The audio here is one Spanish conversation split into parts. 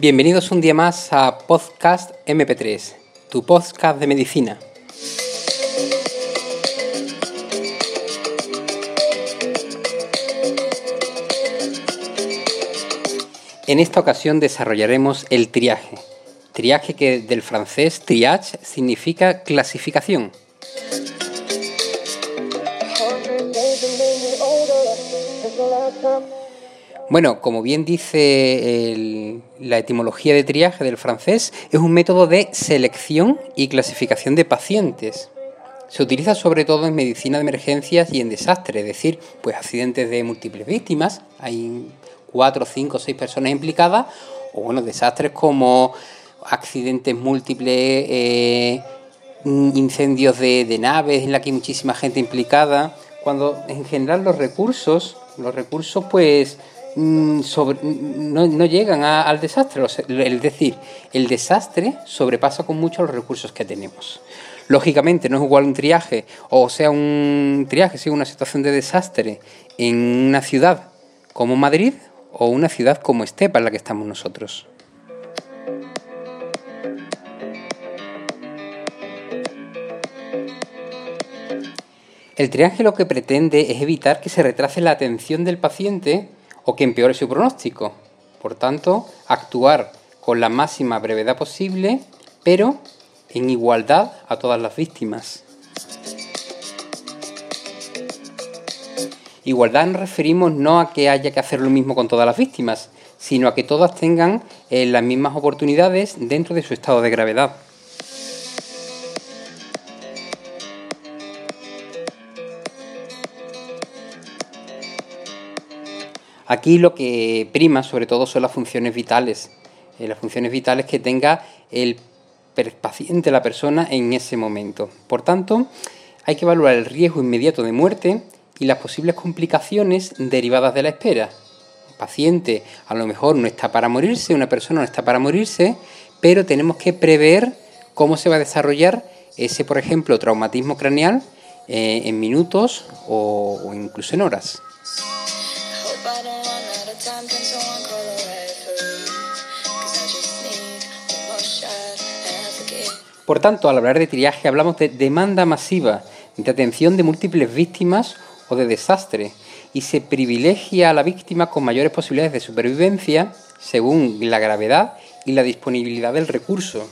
Bienvenidos un día más a Podcast MP3, tu podcast de medicina. En esta ocasión desarrollaremos el triaje. Triaje que del francés triage significa clasificación. Bueno, como bien dice la etimología de triaje del francés, es un método de selección y clasificación de pacientes. Se utiliza sobre todo en medicina de emergencias y en desastres, es decir, pues accidentes de múltiples víctimas, hay cuatro, cinco, seis personas implicadas, o bueno, desastres como accidentes múltiples, eh, incendios de, de naves en la que hay muchísima gente implicada, cuando en general los recursos, los recursos pues Mm, no, llegan al desastre. Es decir, el desastre sobrepasa con mucho los recursos que tenemos. Lógicamente, no es igual un triaje, o sea, un triaje, si una situación de desastre en una ciudad como Madrid o una ciudad como Estepa, en la que estamos nosotros. El triaje lo que pretende es evitar que se retrase la atención del paciente o que empeore su pronóstico. Por tanto, actuar con la máxima brevedad posible, pero en igualdad a todas las víctimas. Igualdad nos referimos no a que haya que hacer lo mismo con todas las víctimas, sino a que todas tengan eh, las mismas oportunidades dentro de su estado de gravedad. Aquí lo que prima sobre todo son las funciones vitales, eh, las funciones vitales que tenga el paciente, la persona en ese momento. Por tanto, hay que evaluar el riesgo inmediato de muerte y las posibles complicaciones derivadas de la espera. El paciente a lo mejor no está para morirse, una persona no está para morirse, pero tenemos que prever cómo se va a desarrollar ese, por ejemplo, traumatismo craneal eh, en minutos o incluso en horas. Por tanto, al hablar de triaje hablamos de demanda masiva, de atención de múltiples víctimas o de desastre, y se privilegia a la víctima con mayores posibilidades de supervivencia según la gravedad y la disponibilidad del recurso.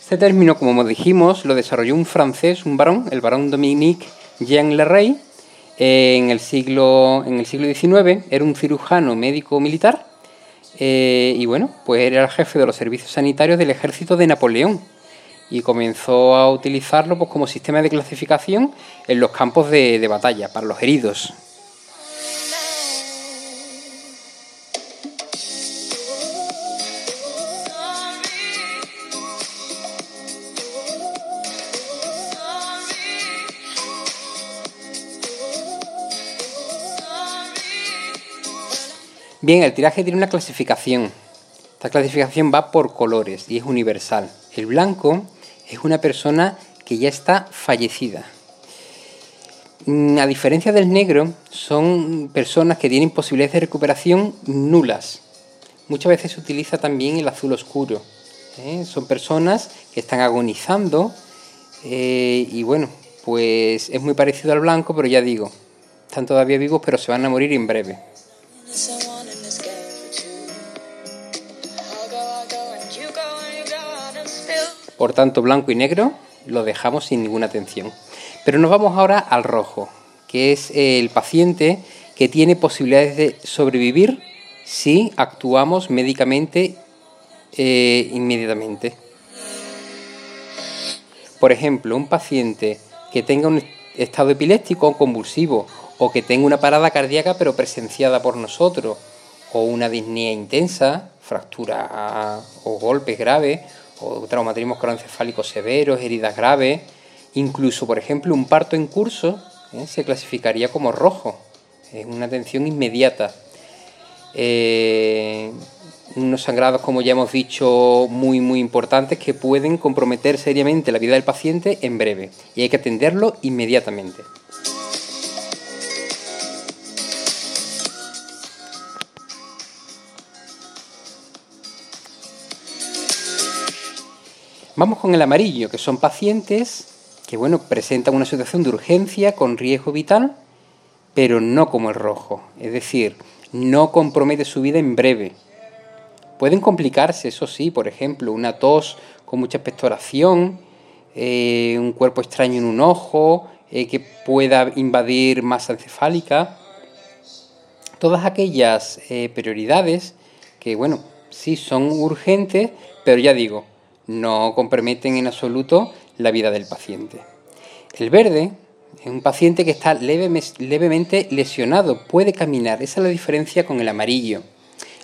Este término, como dijimos, lo desarrolló un francés, un varón, el barón Dominique Jean Lerrey, en el siglo, en el siglo XIX. Era un cirujano médico militar eh, y bueno, pues era el jefe de los servicios sanitarios del ejército de Napoleón y comenzó a utilizarlo pues, como sistema de clasificación en los campos de batalla para los heridos. Bien, el tiraje tiene una clasificación. Esta clasificación va por colores y es universal. El blanco es una persona que ya está fallecida. Mm, a diferencia del negro, son personas que tienen posibilidades de recuperación nulas. Muchas veces se utiliza también el azul oscuro. ¿eh? Son personas que están agonizando eh, y bueno, pues es muy parecido al blanco, pero ya digo, están todavía vivos, pero se van a morir en breve. Por tanto, blanco y negro lo dejamos sin ninguna atención. Pero nos vamos ahora al rojo, que es el paciente que tiene posibilidades de sobrevivir si actuamos médicamente eh, inmediatamente. Por ejemplo, un paciente que tenga un estado epiléptico o convulsivo o que tenga una parada cardíaca pero presenciada por nosotros o una disnea intensa, fractura o golpes graves o traumatismos cronoencefálicos severos, heridas graves, incluso, por ejemplo, un parto en curso ¿eh? se clasificaría como rojo, es una atención inmediata. Eh, unos sangrados, como ya hemos dicho, muy, muy importantes que pueden comprometer seriamente la vida del paciente en breve y hay que atenderlo inmediatamente. Vamos con el amarillo, que son pacientes que bueno, presentan una situación de urgencia con riesgo vital, pero no como el rojo, es decir, no compromete su vida en breve. Pueden complicarse, eso sí, por ejemplo, una tos con mucha expectoración, eh, un cuerpo extraño en un ojo, eh, que pueda invadir masa encefálica. Todas aquellas eh, prioridades que, bueno, sí son urgentes, pero ya digo, no comprometen en absoluto la vida del paciente. El verde es un paciente que está levemente lesionado, puede caminar, esa es la diferencia con el amarillo.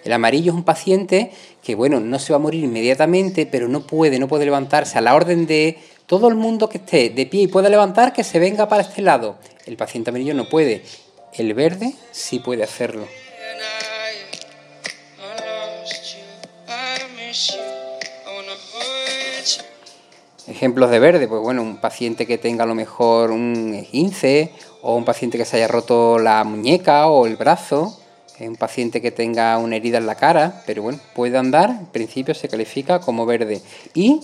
El amarillo es un paciente que, bueno, no se va a morir inmediatamente, pero no puede, no puede levantarse a la orden de todo el mundo que esté de pie y pueda levantar, que se venga para este lado. El paciente amarillo no puede. El verde sí puede hacerlo. Ejemplos de verde, pues bueno, un paciente que tenga a lo mejor un esguince o un paciente que se haya roto la muñeca o el brazo, un paciente que tenga una herida en la cara, pero bueno, puede andar, en principio se califica como verde. Y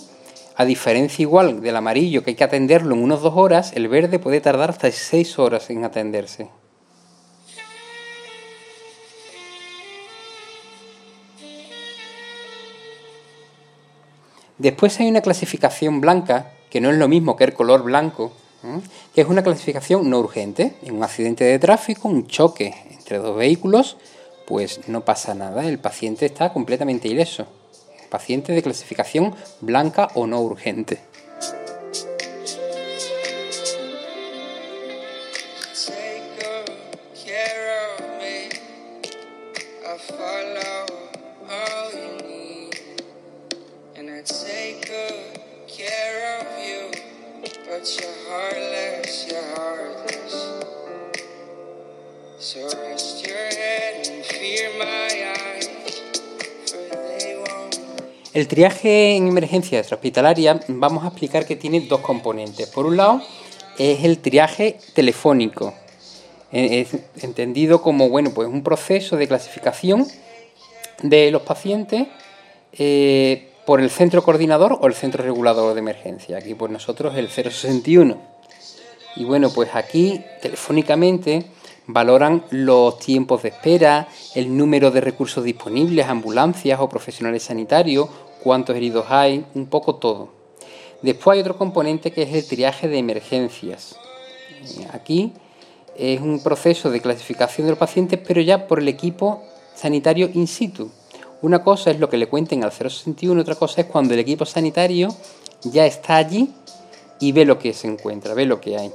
a diferencia igual del amarillo que hay que atenderlo en unas dos horas, el verde puede tardar hasta seis horas en atenderse. Después hay una clasificación blanca, que no es lo mismo que el color blanco, que es una clasificación no urgente. En un accidente de tráfico, un choque entre dos vehículos, pues no pasa nada, el paciente está completamente ileso. Paciente de clasificación blanca o no urgente. El triaje en emergencia extrahospitalaria vamos a explicar que tiene dos componentes. Por un lado, es el triaje telefónico, eh, es entendido como bueno, pues un proceso de clasificación de los pacientes eh, por el centro coordinador o el centro regulador de emergencia. Aquí pues nosotros el 061. Y bueno, pues aquí telefónicamente valoran los tiempos de espera, el número de recursos disponibles, ambulancias o profesionales sanitarios, cuántos heridos hay, un poco todo. Después hay otro componente que es el triaje de emergencias. Aquí es un proceso de clasificación de los pacientes, pero ya por el equipo sanitario in situ. Una cosa es lo que le cuenten al 061, otra cosa es cuando el equipo sanitario ya está allí y ve lo que se encuentra, ve lo que hay.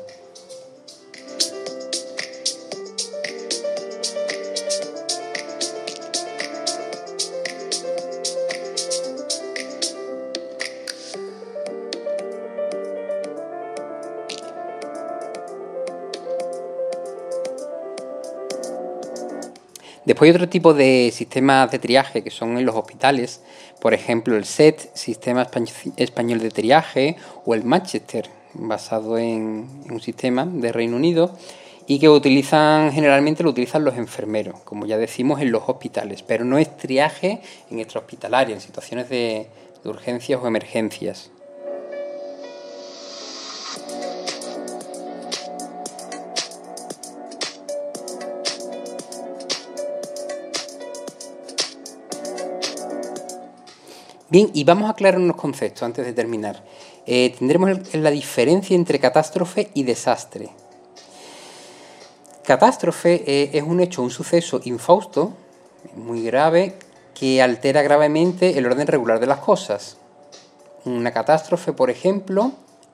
Después hay otro tipo de sistemas de triaje que son en los hospitales, por ejemplo el SET, Sistema Español de Triaje, o el Manchester, basado en, un sistema de Reino Unido, y que utilizan generalmente lo utilizan los enfermeros, como ya decimos en los hospitales, pero no es triaje en extrahospitalaria, en situaciones de urgencias o emergencias. Bien, y vamos a aclarar unos conceptos antes de terminar. Eh, tendremos la diferencia entre catástrofe y desastre. Catástrofe eh, es un hecho, un suceso infausto, muy grave, que altera gravemente el orden regular de las cosas. Una catástrofe, por ejemplo,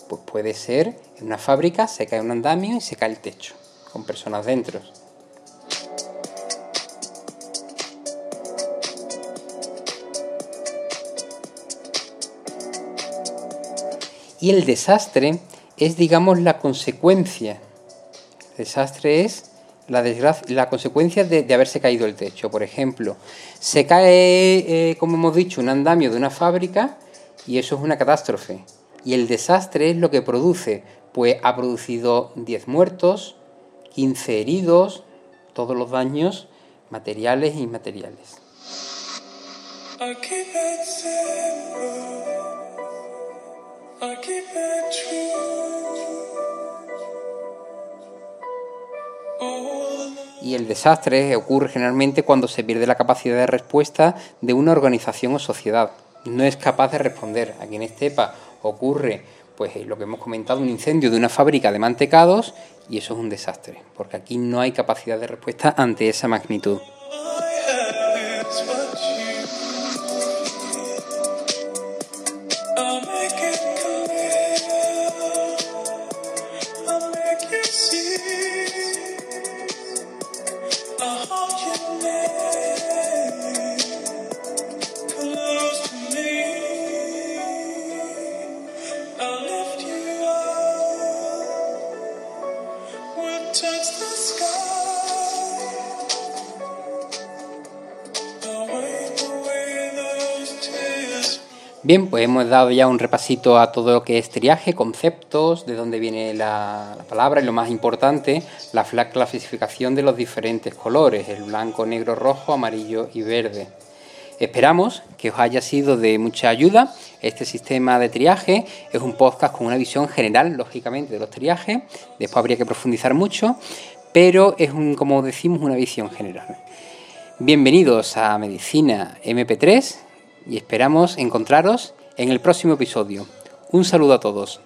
pues puede ser en una fábrica se cae un andamio y se cae el techo, con personas dentro. Y el desastre es, digamos, la consecuencia. El desastre es la, la consecuencia de, haberse caído el techo. Por ejemplo, se cae, eh, como hemos dicho, un andamio de una fábrica y eso es una catástrofe. Y el desastre es lo que produce. Pues ha producido 10 muertos, 15 heridos, todos los daños materiales e inmateriales. El desastre ocurre generalmente cuando se pierde la capacidad de respuesta de una organización o sociedad. No es capaz de responder. Aquí en Estepa ocurre pues lo que hemos comentado, un incendio de una fábrica de mantecados y eso es un desastre, porque aquí no hay capacidad de respuesta ante esa magnitud. Bien, pues hemos dado ya un repasito a todo lo que es triaje, conceptos, de dónde viene la, palabra y lo más importante, la clasificación de los diferentes colores, el blanco, negro, rojo, amarillo y verde. Esperamos que os haya sido de mucha ayuda. Este sistema de triaje es un podcast con una visión general, lógicamente, de los triajes. Después habría que profundizar mucho, pero es, un, como decimos, una visión general. Bienvenidos a Medicina MP3 y esperamos encontraros en el próximo episodio. Un saludo a todos.